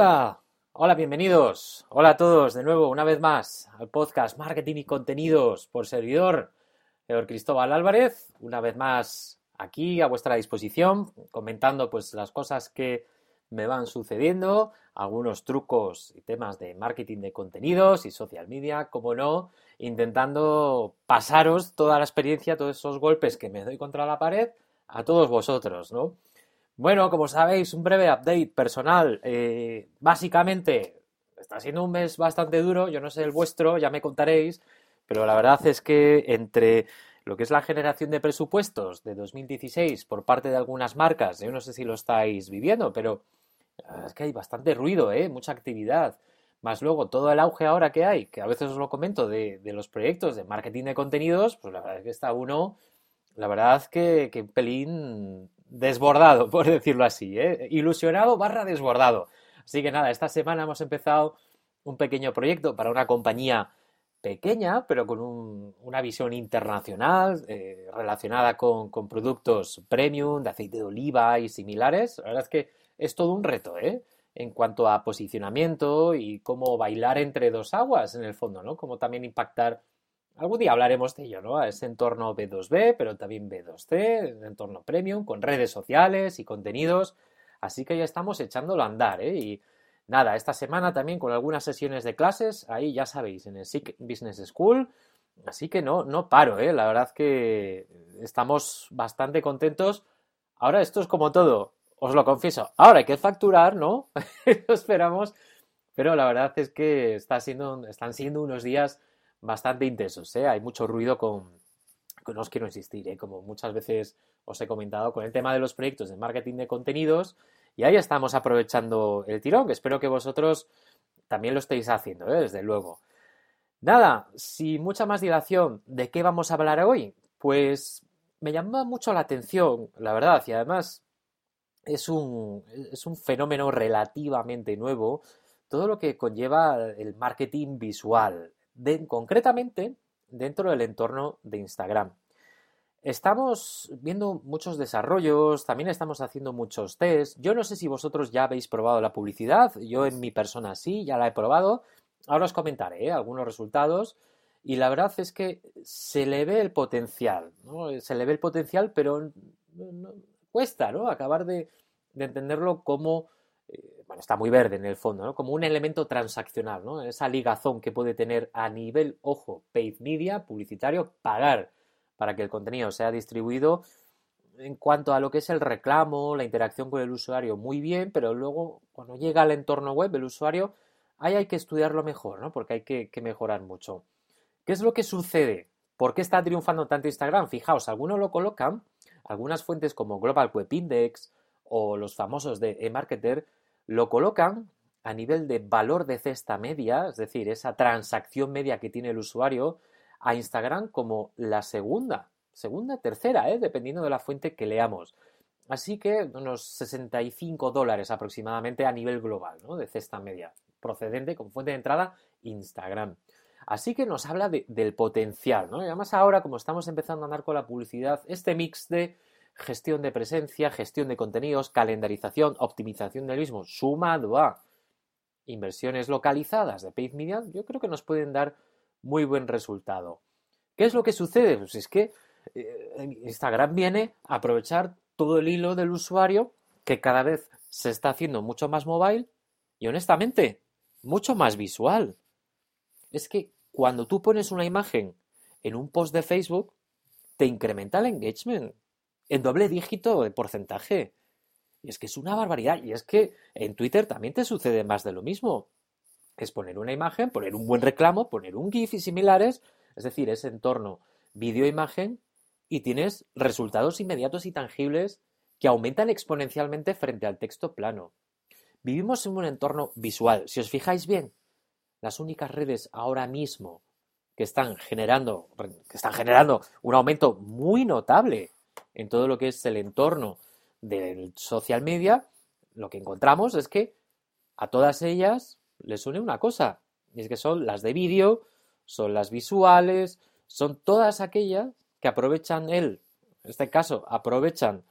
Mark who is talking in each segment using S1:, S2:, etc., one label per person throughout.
S1: Hola, hola, bienvenidos. Hola a todos de nuevo, una vez más, al podcast Marketing y Contenidos por servidor, señor Cristóbal Álvarez, una vez más aquí a vuestra disposición, comentando pues las cosas que me van sucediendo, algunos trucos y temas de marketing de contenidos y social media, como no, intentando pasaros toda la experiencia, todos esos golpes que me doy contra la pared a todos vosotros, ¿no? Bueno, como sabéis, un breve update personal. Eh, básicamente, está siendo un mes bastante duro, yo no sé el vuestro, ya me contaréis, pero la verdad es que entre lo que es la generación de presupuestos de 2016 por parte de algunas marcas, yo no sé si lo estáis viviendo, pero es que hay bastante ruido, ¿eh? mucha actividad. Más luego todo el auge ahora que hay, que a veces os lo comento, de, los proyectos de marketing de contenidos, pues la verdad es que está uno, la verdad que, que un pelín desbordado, por decirlo así, ¿eh? ilusionado barra desbordado. Así que nada, esta semana hemos empezado un pequeño proyecto para una compañía pequeña, pero con una visión internacional eh, relacionada con, productos premium, de aceite de oliva y similares. La verdad es que es todo un reto, ¿eh? En cuanto a posicionamiento y cómo bailar entre dos aguas, en el fondo, ¿no? Cómo también impactar Algún día hablaremos de ello, ¿no? Ese entorno B2B, pero también B2C, entorno premium, con redes sociales y contenidos. Así que ya estamos echándolo a andar, ¿eh? Y nada, esta semana también con algunas sesiones de clases, ahí ya sabéis, en el SIC Business School. Así que no, no paro, ¿eh? La verdad que estamos bastante contentos. Ahora esto es como todo, os lo confieso. Ahora hay que facturar, ¿no? lo esperamos. Pero la verdad es que está siendo, están siendo unos días bastante intensos. ¿eh? Hay mucho ruido con, no os quiero insistir, ¿eh? como muchas veces os he comentado, con el tema de los proyectos de marketing de contenidos. Y ahí estamos aprovechando el tirón, que espero que vosotros también lo estéis haciendo, ¿eh? desde luego. Nada, sin mucha más dilación, ¿de qué vamos a hablar hoy? Pues me llama mucho la atención, la verdad, y además es un, es un fenómeno relativamente nuevo, todo lo que conlleva el marketing visual, concretamente dentro del entorno de Instagram. Estamos viendo muchos desarrollos, también estamos haciendo muchos tests. Yo no sé si vosotros ya habéis probado la publicidad, yo en mi persona sí, ya la he probado. Ahora os comentaré ¿eh? algunos resultados y la verdad es que se le ve el potencial, se le ve el potencial, pero cuesta ¿no? acabar de, de entenderlo como bueno, está muy verde en el fondo, ¿no? como un elemento transaccional, ¿no? esa ligazón que puede tener a nivel, ojo, paid media, publicitario, pagar para que el contenido sea distribuido. En cuanto a lo que es el reclamo, la interacción con el usuario, muy bien, pero luego cuando llega al entorno web, el usuario, ahí hay que estudiarlo mejor, ¿no? porque hay que, que mejorar mucho. ¿Qué es lo que sucede? ¿Por qué está triunfando tanto Instagram? Fijaos, algunos lo colocan, algunas fuentes como Global Web Index o los famosos de eMarketer lo colocan a nivel de valor de cesta media, es decir, esa transacción media que tiene el usuario, a Instagram como la segunda, segunda, tercera, ¿eh? dependiendo de la fuente que leamos. Así que unos 65 dólares aproximadamente a nivel global, ¿no? De cesta media, procedente como fuente de entrada Instagram. Así que nos habla del potencial, ¿no? Y además ahora, como estamos empezando a andar con la publicidad, este mix de gestión de presencia, gestión de contenidos, calendarización, optimización del mismo, sumado a inversiones localizadas de paid media, yo creo que nos pueden dar muy buen resultado. ¿Qué es lo que sucede? Pues es que eh, Instagram viene a aprovechar todo el hilo del usuario que cada vez se está haciendo mucho más mobile y honestamente mucho más visual. Es que cuando tú pones una imagen en un post de Facebook, te incrementa el engagement en doble dígito de porcentaje. Y es que es una barbaridad. Y es que en Twitter también te sucede más de lo mismo. Es poner una imagen, poner un buen reclamo, poner un GIF y similares, es decir, ese entorno vídeo-imagen, y tienes resultados inmediatos y tangibles que aumentan exponencialmente frente al texto plano. Vivimos en un entorno visual. Si os fijáis bien, las únicas redes ahora mismo que están generando, que están generando un aumento muy notable en todo lo que es el entorno del social media, lo que encontramos es que a todas ellas les une una cosa, y es que son las de vídeo, son las visuales, son todas aquellas que aprovechan él, en este caso, aprovechan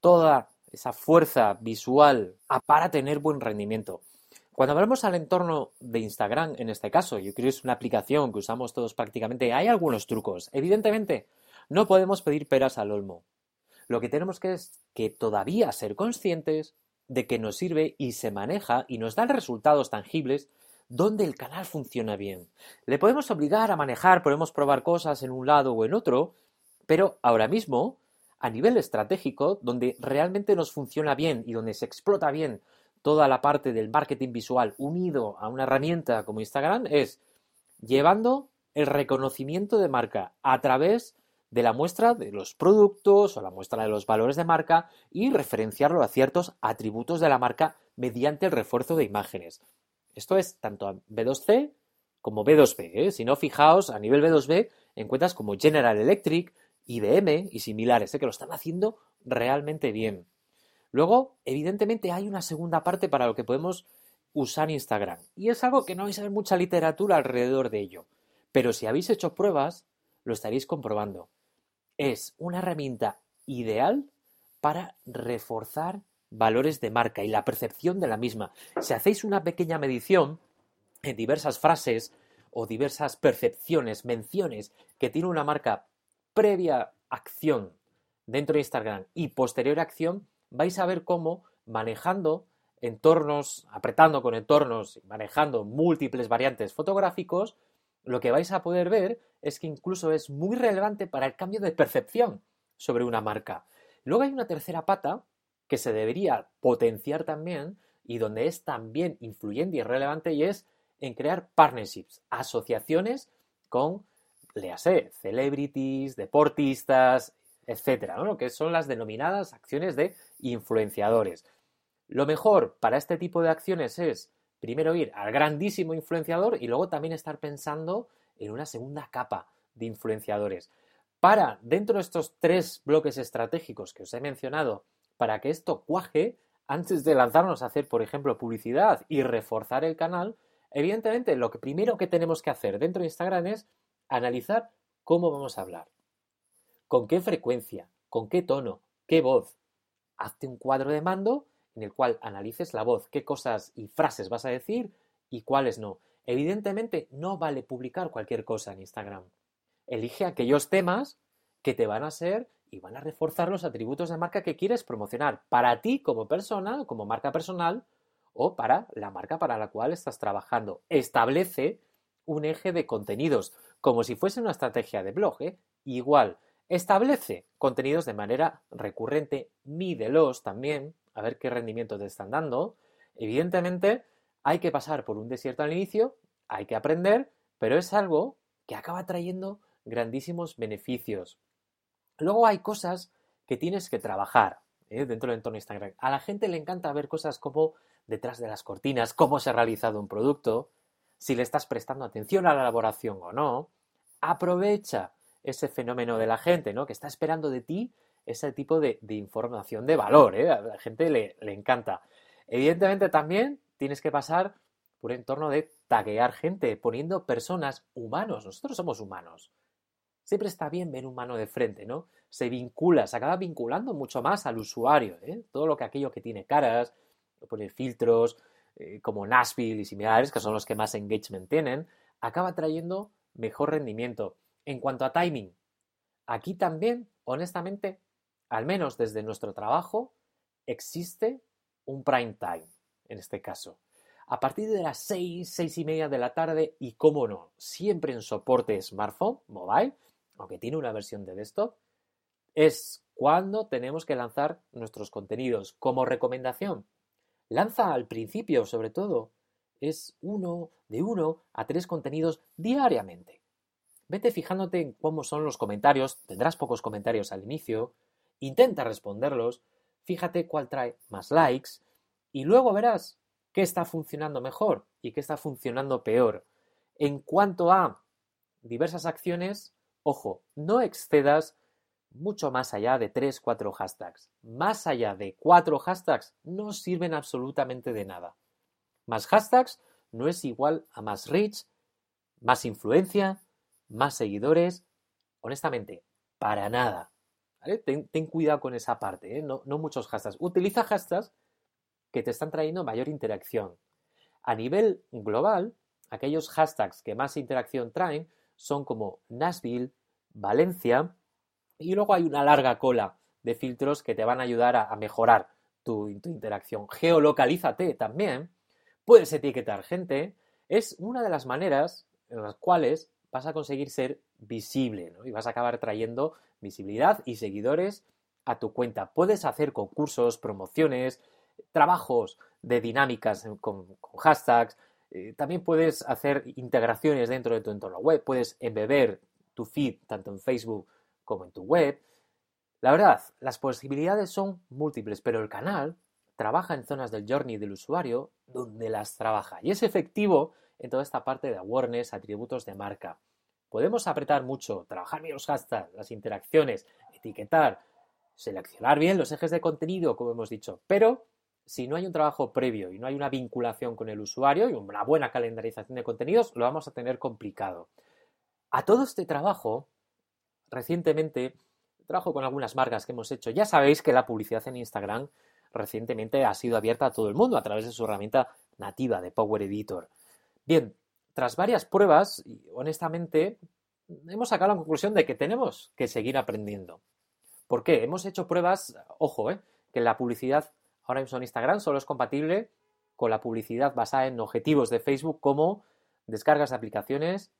S1: toda esa fuerza visual para tener buen rendimiento. Cuando hablamos al entorno de Instagram, en este caso, yo creo que es una aplicación que usamos todos prácticamente, hay algunos trucos. Evidentemente, no podemos pedir peras al olmo. Lo que tenemos que es que todavía ser conscientes de que nos sirve y se maneja y nos dan resultados tangibles donde el canal funciona bien. Le podemos obligar a manejar, podemos probar cosas en un lado o en otro, pero ahora mismo, a nivel estratégico, donde realmente nos funciona bien y donde se explota bien toda la parte del marketing visual unido a una herramienta como Instagram, es llevando el reconocimiento de marca a través de la muestra de los productos o la muestra de los valores de marca y referenciarlo a ciertos atributos de la marca mediante el refuerzo de imágenes. Esto es tanto B2C como B2B. ¿eh? Si no, fijaos, a nivel B2B encuentras como General Electric, IBM y similares, ¿eh? que lo están haciendo realmente bien. Luego, evidentemente, hay una segunda parte para lo que podemos usar Instagram. Y es algo que no vais a ver mucha literatura alrededor de ello. Pero si habéis hecho pruebas, lo estaréis comprobando. Es una herramienta ideal para reforzar valores de marca y la percepción de la misma. Si hacéis una pequeña medición en diversas frases o diversas percepciones, menciones que tiene una marca previa acción dentro de Instagram y posterior acción, vais a ver cómo manejando entornos, apretando con entornos, manejando múltiples variantes fotográficos, lo que vais a poder ver es que incluso es muy relevante para el cambio de percepción sobre una marca. Luego hay una tercera pata que se debería potenciar también y donde es también influyente y relevante y es en crear partnerships, asociaciones con, léase, celebrities, deportistas, etcétera, que son las denominadas acciones de influenciadores. Lo mejor para este tipo de acciones es primero ir al grandísimo influenciador y luego también estar pensando en una segunda capa de influenciadores. Para, dentro de estos tres bloques estratégicos que os he mencionado, para que esto cuaje, antes de lanzarnos a hacer, por ejemplo, publicidad y reforzar el canal, evidentemente lo que primero que tenemos que hacer dentro de Instagram es analizar cómo vamos a hablar, con qué frecuencia, con qué tono, qué voz. Hazte un cuadro de mando en el cual analices la voz, qué cosas y frases vas a decir y cuáles no. Evidentemente no vale publicar cualquier cosa en Instagram. Elige aquellos temas que te van a ser y van a reforzar los atributos de marca que quieres promocionar para ti como persona, como marca personal o para la marca para la cual estás trabajando. Establece un eje de contenidos, como si fuese una estrategia de blog. ¿eh? Igual, establece contenidos de manera recurrente, mídelos también, a ver qué rendimiento te están dando. Evidentemente, hay que pasar por un desierto al inicio, hay que aprender, pero es algo que acaba trayendo grandísimos beneficios. Luego hay cosas que tienes que trabajar ¿eh? dentro del entorno Instagram. A la gente le encanta ver cosas como detrás de las cortinas, cómo se ha realizado un producto, si le estás prestando atención a la elaboración o no. Aprovecha ese fenómeno de la gente, ¿no? Que está esperando de ti ese tipo de, información de valor, ¿eh? A la gente le, le encanta. Evidentemente también tienes que pasar por un entorno de taguear gente, poniendo personas humanos. Nosotros somos humanos. Siempre está bien ver un humano de frente, ¿no? Se vincula, se acaba vinculando mucho más al usuario, ¿eh? Todo lo que aquello que tiene caras, poner filtros, eh, como Nashville y similares, que son los que más engagement tienen, acaba trayendo mejor rendimiento. En cuanto a timing, aquí también, honestamente, al menos desde nuestro trabajo, existe un prime time, en este caso. A partir de las 6, 6 y media de la tarde y, cómo no, siempre en soporte smartphone, mobile, aunque tiene una versión de desktop, es cuando tenemos que lanzar nuestros contenidos. Como recomendación, lanza al principio, sobre todo, es uno, de uno a tres contenidos diariamente. Vete fijándote en cómo son los comentarios, tendrás pocos comentarios al inicio, intenta responderlos, fíjate cuál trae más likes y luego verás qué está funcionando mejor y qué está funcionando peor. En cuanto a diversas acciones, ojo, no excedas mucho más allá de 3, 4 hashtags. Más allá de 4 hashtags no sirven absolutamente de nada. Más hashtags no es igual a más reach, más influencia, más seguidores. Honestamente, para nada. Ten, cuidado con esa parte, ¿eh? no, no muchos hashtags. Utiliza hashtags que te están trayendo mayor interacción. A nivel global, aquellos hashtags que más interacción traen son como Nashville, Valencia, y luego hay una larga cola de filtros que te van a ayudar a, mejorar tu, interacción. Geolocalízate también. Puedes etiquetar gente. Es una de las maneras en las cuales vas a conseguir ser visible y vas a acabar trayendo visibilidad y seguidores a tu cuenta. Puedes hacer concursos, promociones, trabajos de dinámicas con, hashtags. Eh, también puedes hacer integraciones dentro de tu entorno web. Puedes embeber tu feed tanto en Facebook como en tu web. La verdad, las posibilidades son múltiples, pero el canal trabaja en zonas del journey del usuario donde las trabaja y es efectivo en toda esta parte de awareness, atributos de marca. Podemos apretar mucho, trabajar bien los hashtags, las interacciones, etiquetar, seleccionar bien los ejes de contenido, como hemos dicho, pero si no hay un trabajo previo y no hay una vinculación con el usuario y una buena calendarización de contenidos, lo vamos a tener complicado. A todo este trabajo recientemente trabajo con algunas marcas que hemos hecho. Ya sabéis que la publicidad en Instagram recientemente ha sido abierta a todo el mundo a través de su herramienta nativa de Power Editor. Bien, tras varias pruebas, honestamente, hemos sacado la conclusión de que tenemos que seguir aprendiendo. ¿Por qué? Hemos hecho pruebas, ojo, eh, que la publicidad ahora mismo en Instagram solo es compatible con la publicidad basada en objetivos de Facebook como descargas de aplicaciones,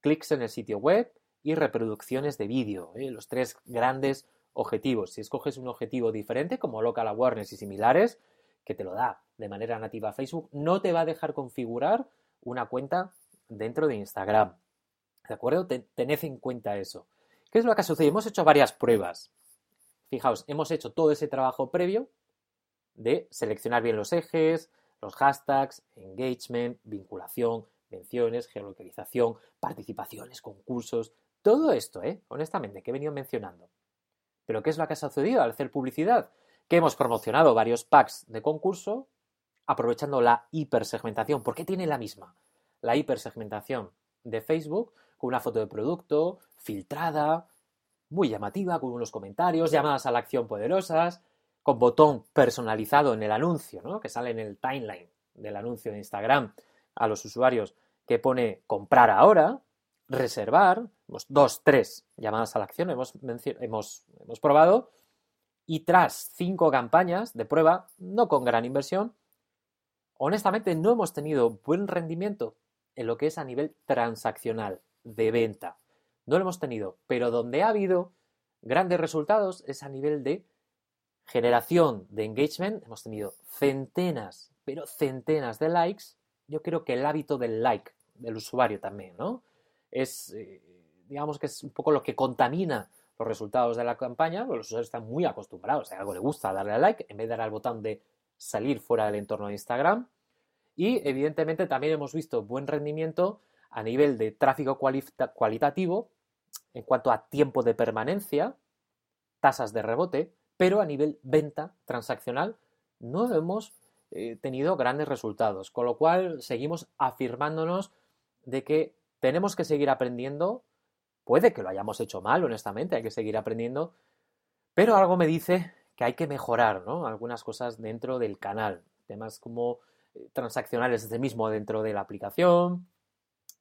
S1: clics en el sitio web y reproducciones de vídeo, ¿eh? los tres grandes objetivos. Si escoges un objetivo diferente, como local awareness y similares, que te lo da de manera nativa Facebook, no te va a dejar configurar una cuenta dentro de Instagram. ¿De acuerdo? tened en cuenta eso. ¿Qué es lo que ha sucedido? Hemos hecho varias pruebas. Fijaos, hemos hecho todo ese trabajo previo de seleccionar bien los ejes, los hashtags, engagement, vinculación, menciones, geolocalización, participaciones, concursos, todo esto, ¿eh? honestamente, que he venido mencionando. Pero ¿qué es lo que ha sucedido al hacer publicidad? Que hemos promocionado varios packs de concurso aprovechando la hipersegmentación. ¿Por qué tiene la misma? La hipersegmentación de Facebook con una foto de producto filtrada, muy llamativa, con unos comentarios, llamadas a la acción poderosas, con botón personalizado en el anuncio, ¿no? que sale en el timeline del anuncio de Instagram a los usuarios que pone comprar ahora, reservar, dos, tres llamadas a la acción hemos, hemos, hemos probado y tras cinco campañas de prueba, no con gran inversión, honestamente no hemos tenido buen rendimiento en lo que es a nivel transaccional de venta. No lo hemos tenido, pero donde ha habido grandes resultados es a nivel de generación de engagement. Hemos tenido centenas, pero centenas de likes. Yo creo que el hábito del like del usuario también, ¿no? Es, eh, digamos que es un poco lo que contamina los resultados de la campaña, los usuarios están muy acostumbrados, algo le gusta darle a like, en vez de dar al botón de salir fuera del entorno de Instagram. Y evidentemente también hemos visto buen rendimiento a nivel de tráfico cualitativo en cuanto a tiempo de permanencia, tasas de rebote, pero a nivel venta transaccional no hemos eh, tenido grandes resultados, con lo cual seguimos afirmándonos de que tenemos que seguir aprendiendo. Puede que lo hayamos hecho mal, honestamente, hay que seguir aprendiendo, pero algo me dice que hay que mejorar ¿no? algunas cosas dentro del canal, temas como eh, transaccionales desde mismo dentro de la aplicación,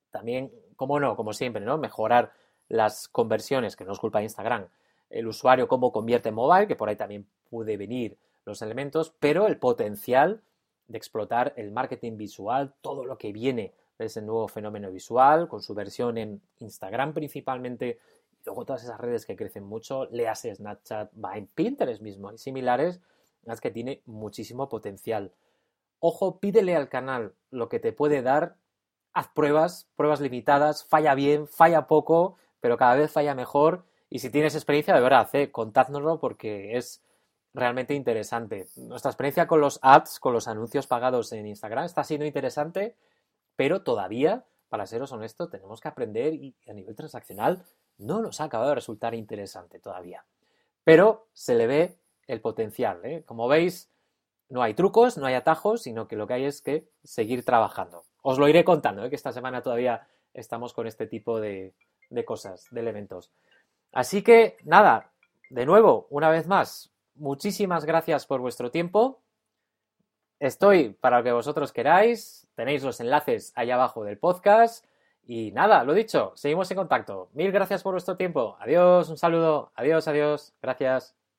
S1: también, como no, como siempre, ¿no? mejorar las conversiones, que no es culpa de Instagram, el usuario cómo convierte en mobile, que por ahí también puede venir los elementos, pero el potencial de explotar el marketing visual, todo lo que viene ese nuevo fenómeno visual, con su versión en Instagram principalmente, luego todas esas redes que crecen mucho, léase Snapchat, Vine, Pinterest mismo y similares, es que tiene muchísimo potencial. Ojo, pídele al canal lo que te puede dar, haz pruebas, pruebas limitadas, falla bien, falla poco, pero cada vez falla mejor. Y si tienes experiencia, de verdad, eh, contádnoslo porque es realmente interesante. Nuestra experiencia con los ads, con los anuncios pagados en Instagram, está siendo interesante, pero todavía, para seros honestos, tenemos que aprender y a nivel transaccional no nos ha acabado de resultar interesante todavía. Pero se le ve el potencial. ¿eh? Como veis, no hay trucos, no hay atajos, sino que lo que hay es que seguir trabajando. Os lo iré contando, ¿eh? que esta semana todavía estamos con este tipo de, de cosas, de elementos. Así que, nada, de nuevo, una vez más, muchísimas gracias por vuestro tiempo. Estoy para lo que vosotros queráis. Tenéis los enlaces ahí abajo del podcast. Y nada, lo dicho, seguimos en contacto. Mil gracias por vuestro tiempo. Adiós, un saludo. Adiós, adiós. Gracias.